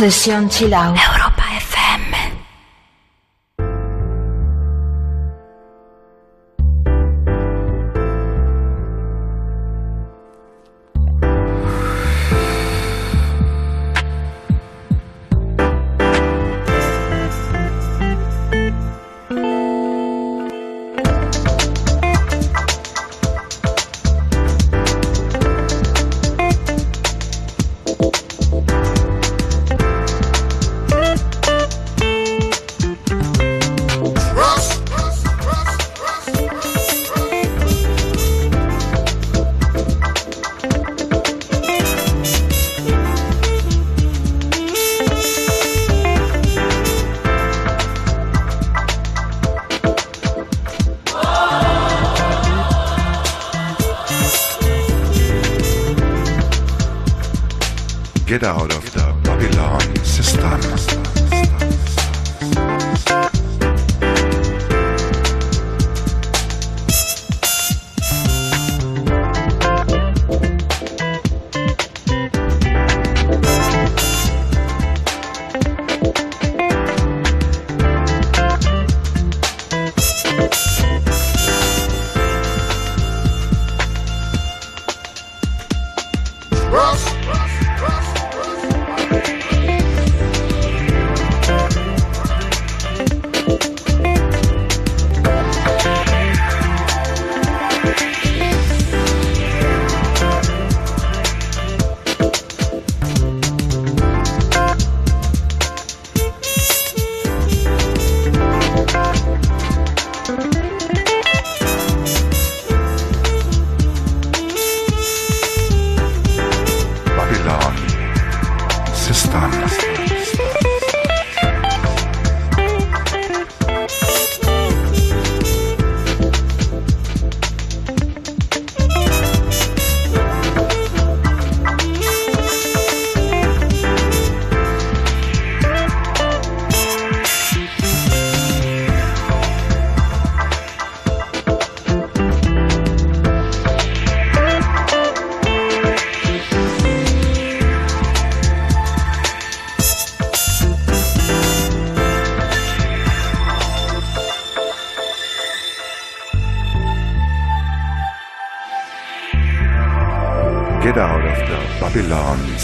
死心气老。Out.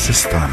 To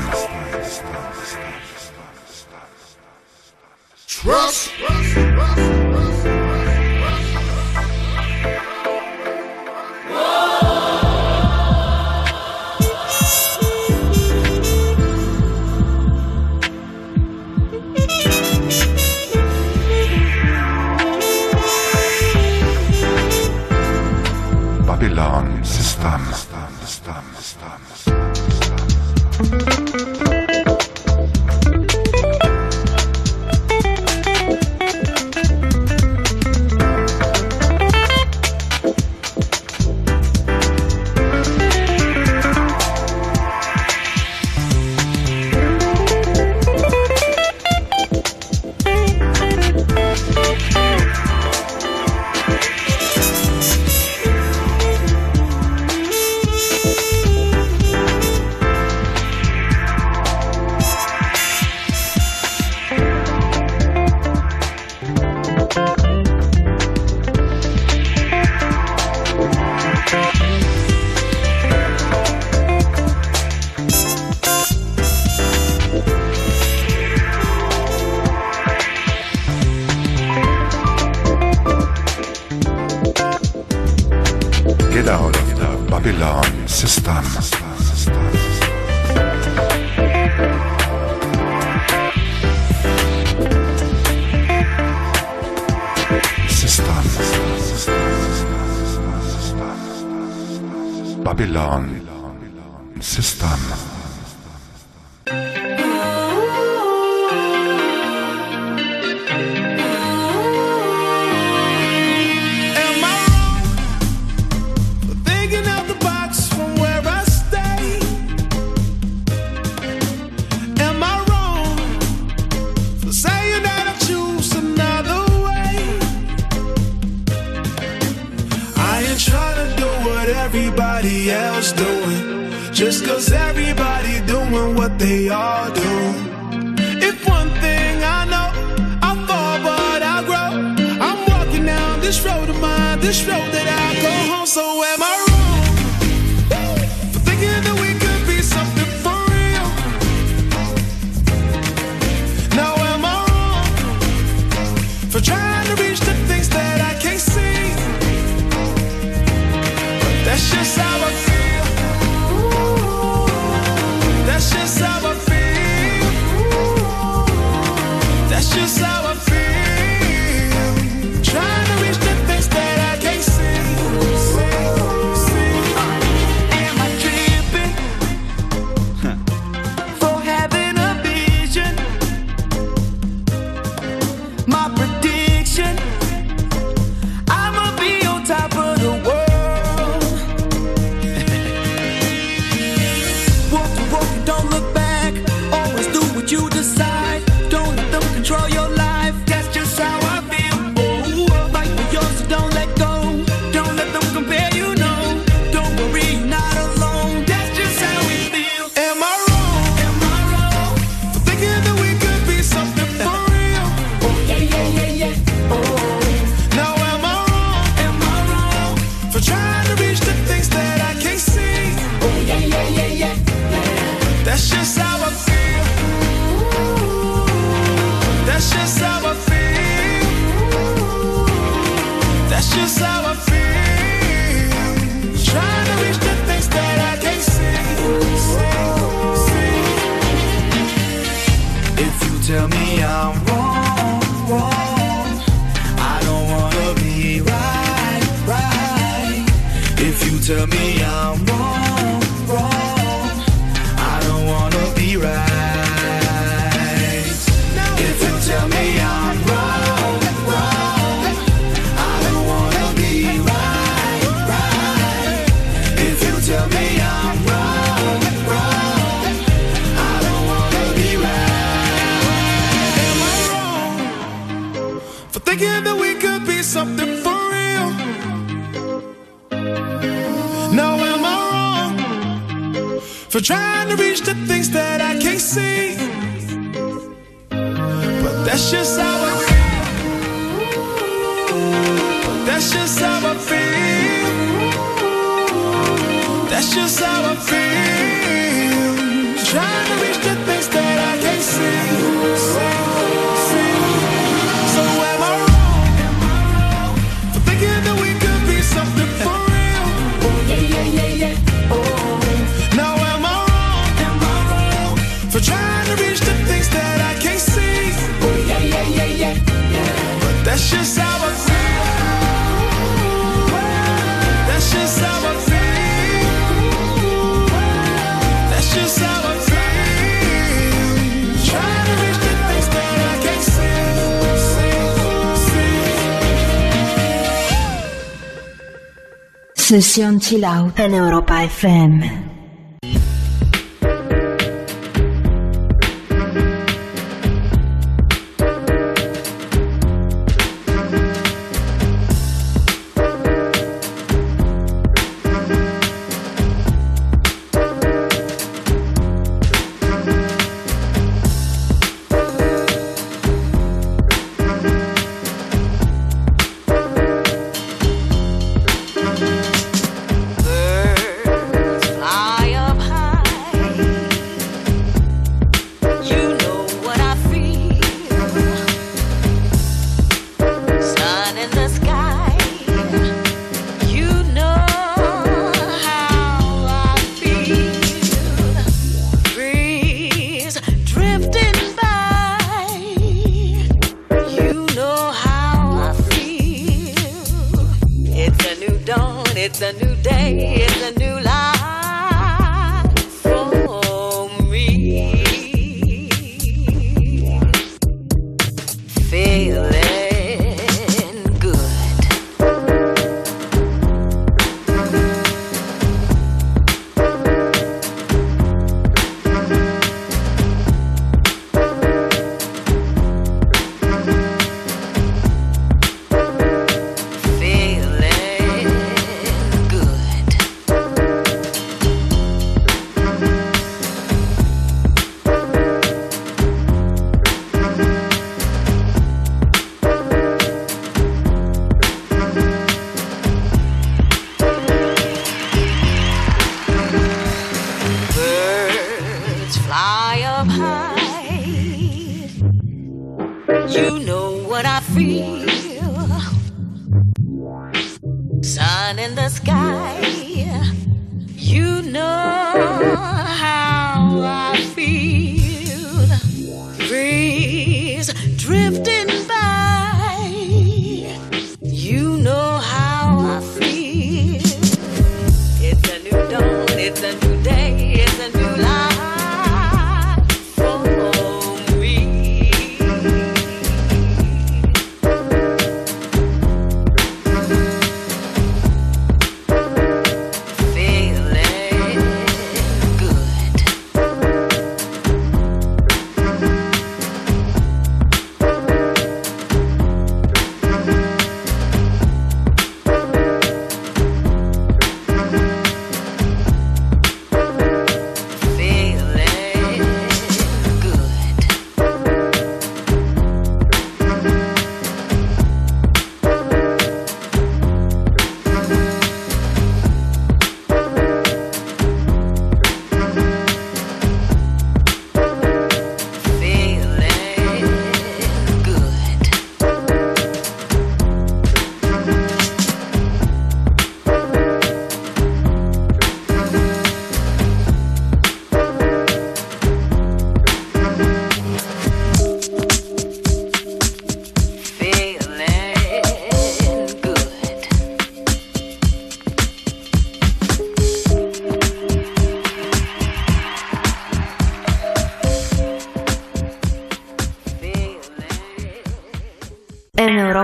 Session Sion Chill Out and Europa FM.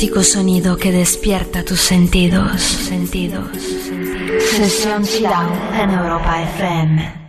Auténtico sonido que despierta tus sentidos. Sentidos. Sesión Chill Out en Europa FM.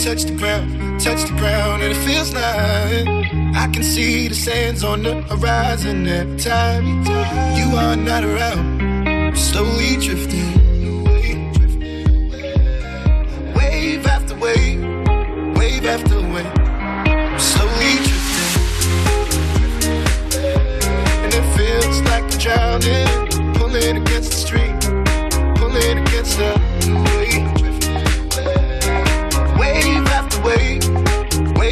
Touch the ground, touch the ground, and it feels like I can see the sands on the horizon every time you are not around. I'm slowly drifting. Wave after wave, wave after wave. I'm slowly drifting. And it feels like I'm drowning, pulling against the stream, pulling against the wave.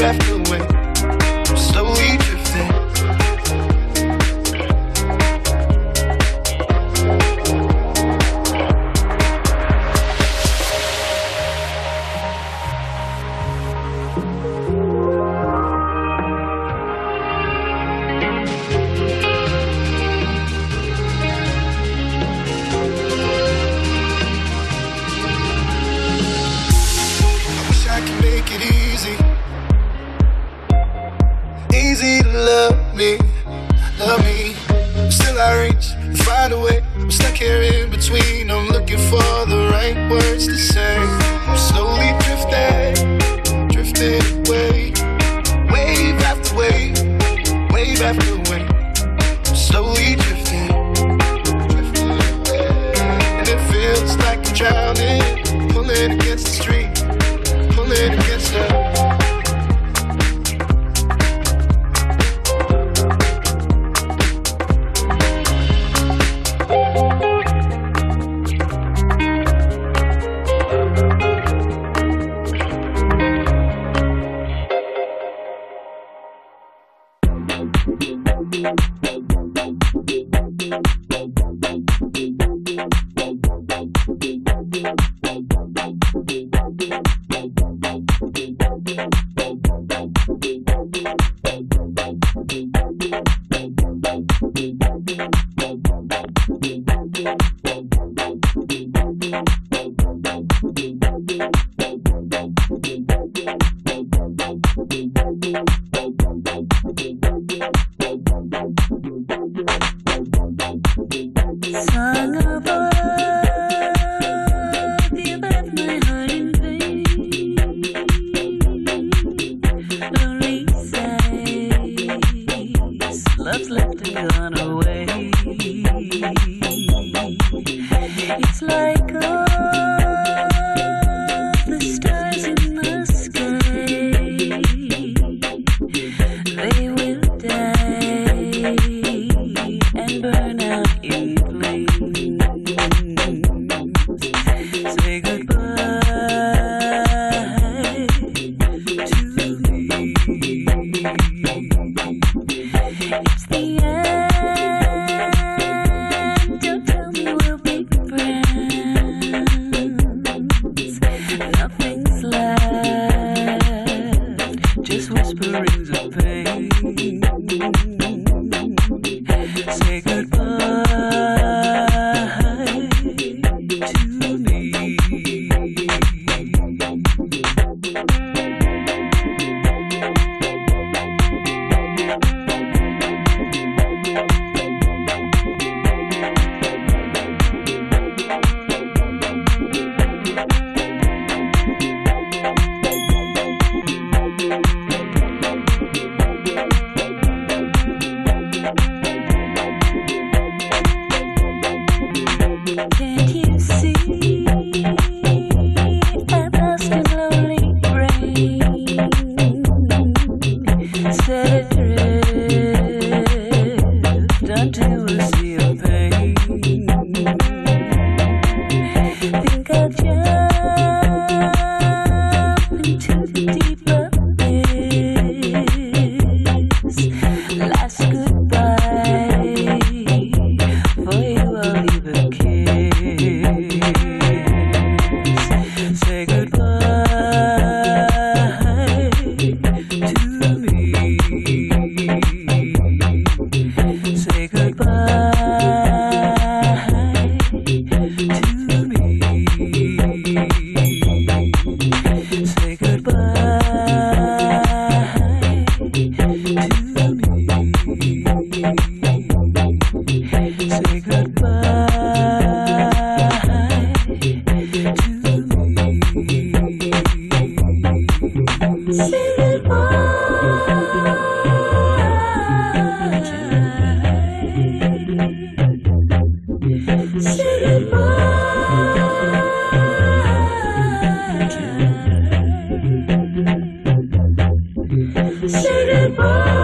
left the way. Oh.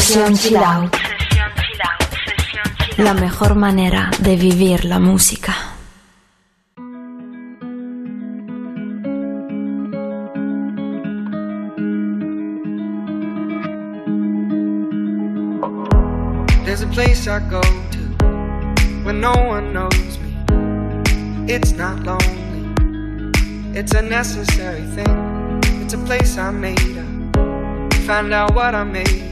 Sesión. La mejor manera de vivir la música. There's a place I go to when no one knows me. It's not lonely, it's a necessary thing. It's a place I made up. Find out what I made.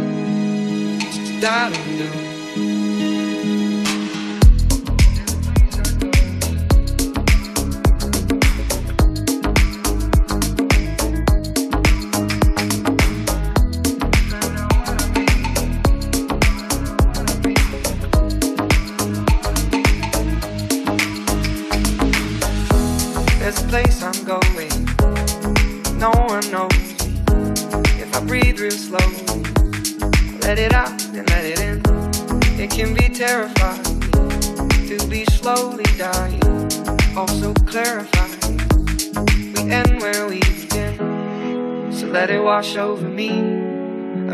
Da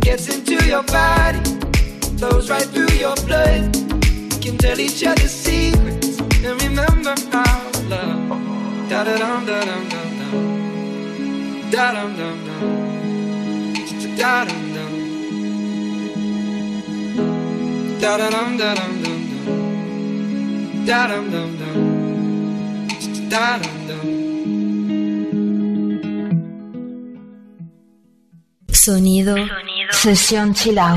And it gets into your body, flows right through your blood. We can tell each other secrets and remember how to love. Da da dum da dum dum dum. Da dum dum dum. Da dum dum. Da da dum da dum dum dum. Da dum dum dum. Da dum dum. Sonido. Sesión chilao.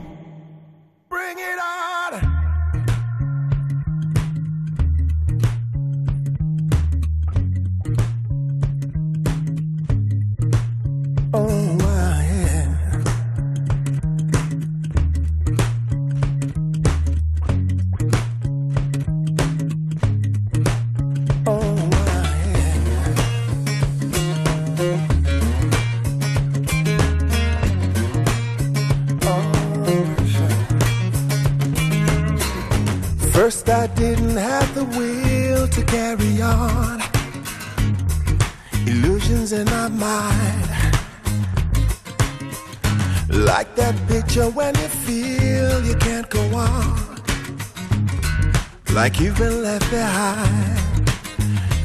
Like you've been left behind.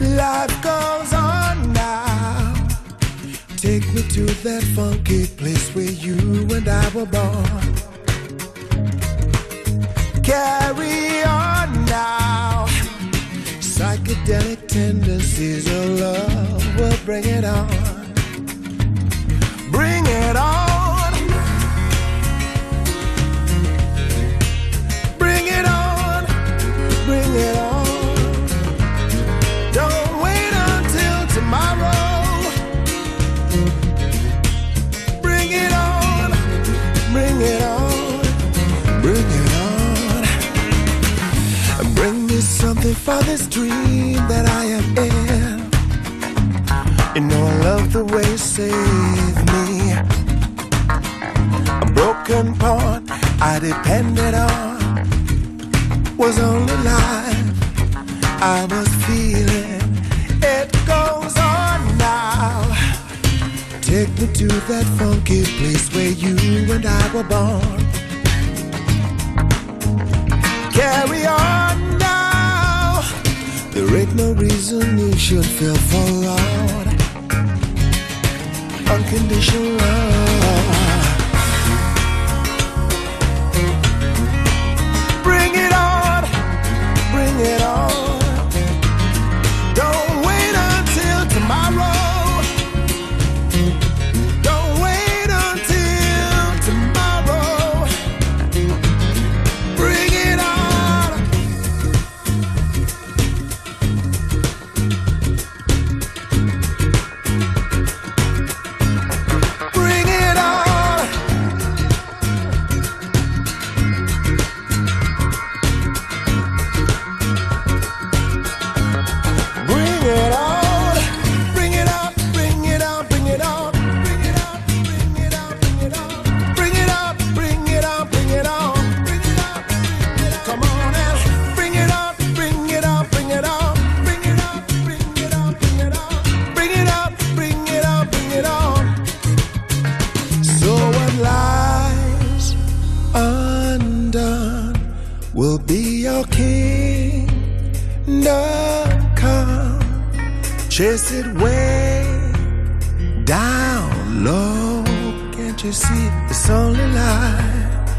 Life goes on now. Take me to that funky place where you and I were born. Carry on now. Psychedelic tendencies of love will bring it on. Bring it on. For this dream that I am in. You know I love the way you save me. A broken pawn I depended on was only life I was feeling. It goes on now. Take me to that funky place where you and I were born. Carry on. There ain't no reason you should feel forlorn. Unconditional love. Your kingdom come. Chase it way down low. Can't you see it's only life?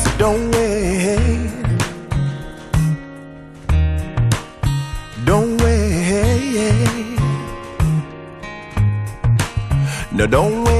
So don't wait. Don't wait. No, don't wait.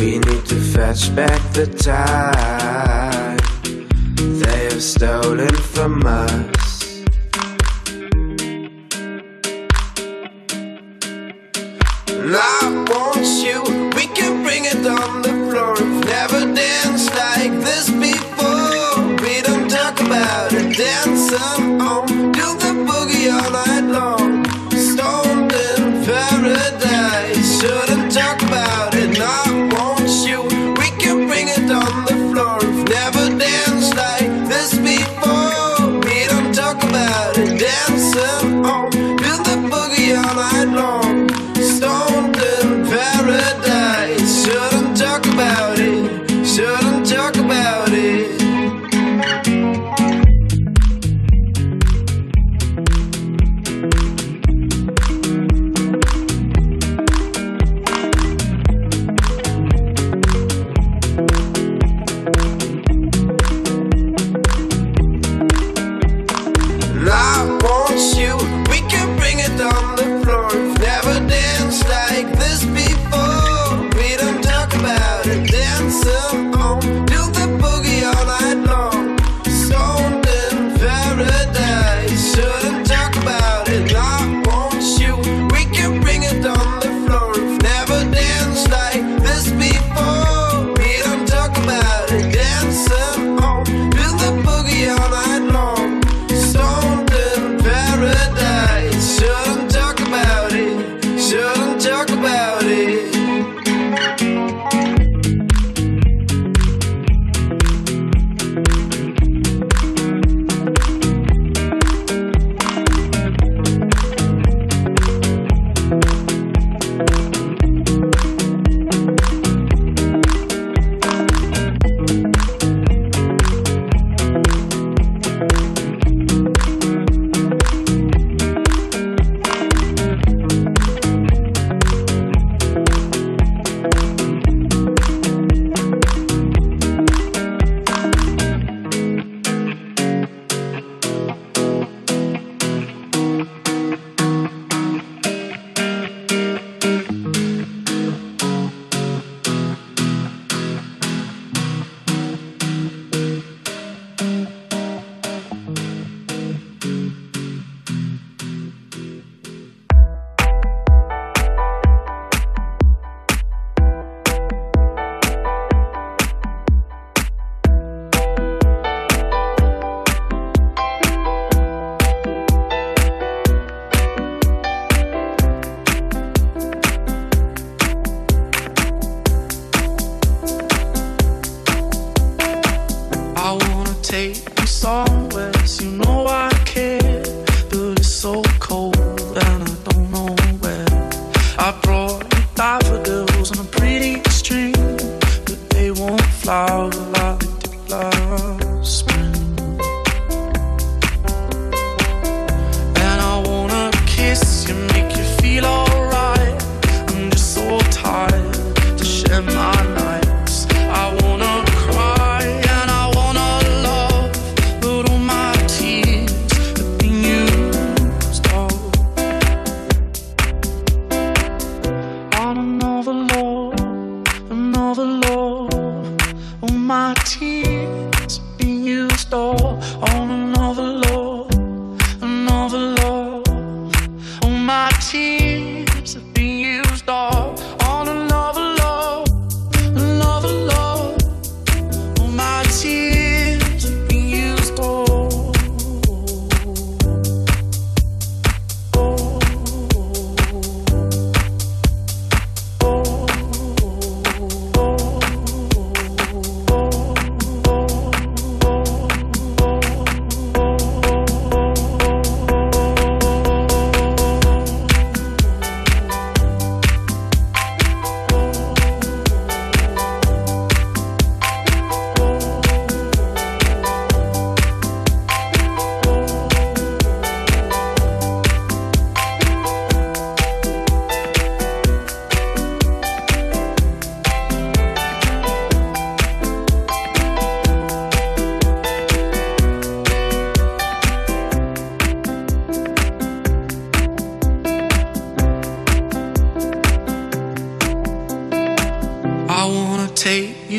We need to fetch back the time they have stolen from us.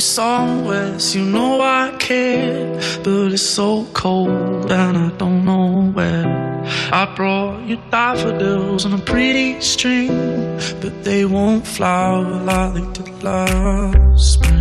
Somewhere, so you know I care. But it's so cold and I don't know where. I brought you daffodils on a pretty string, but they won't flower like they did last spring.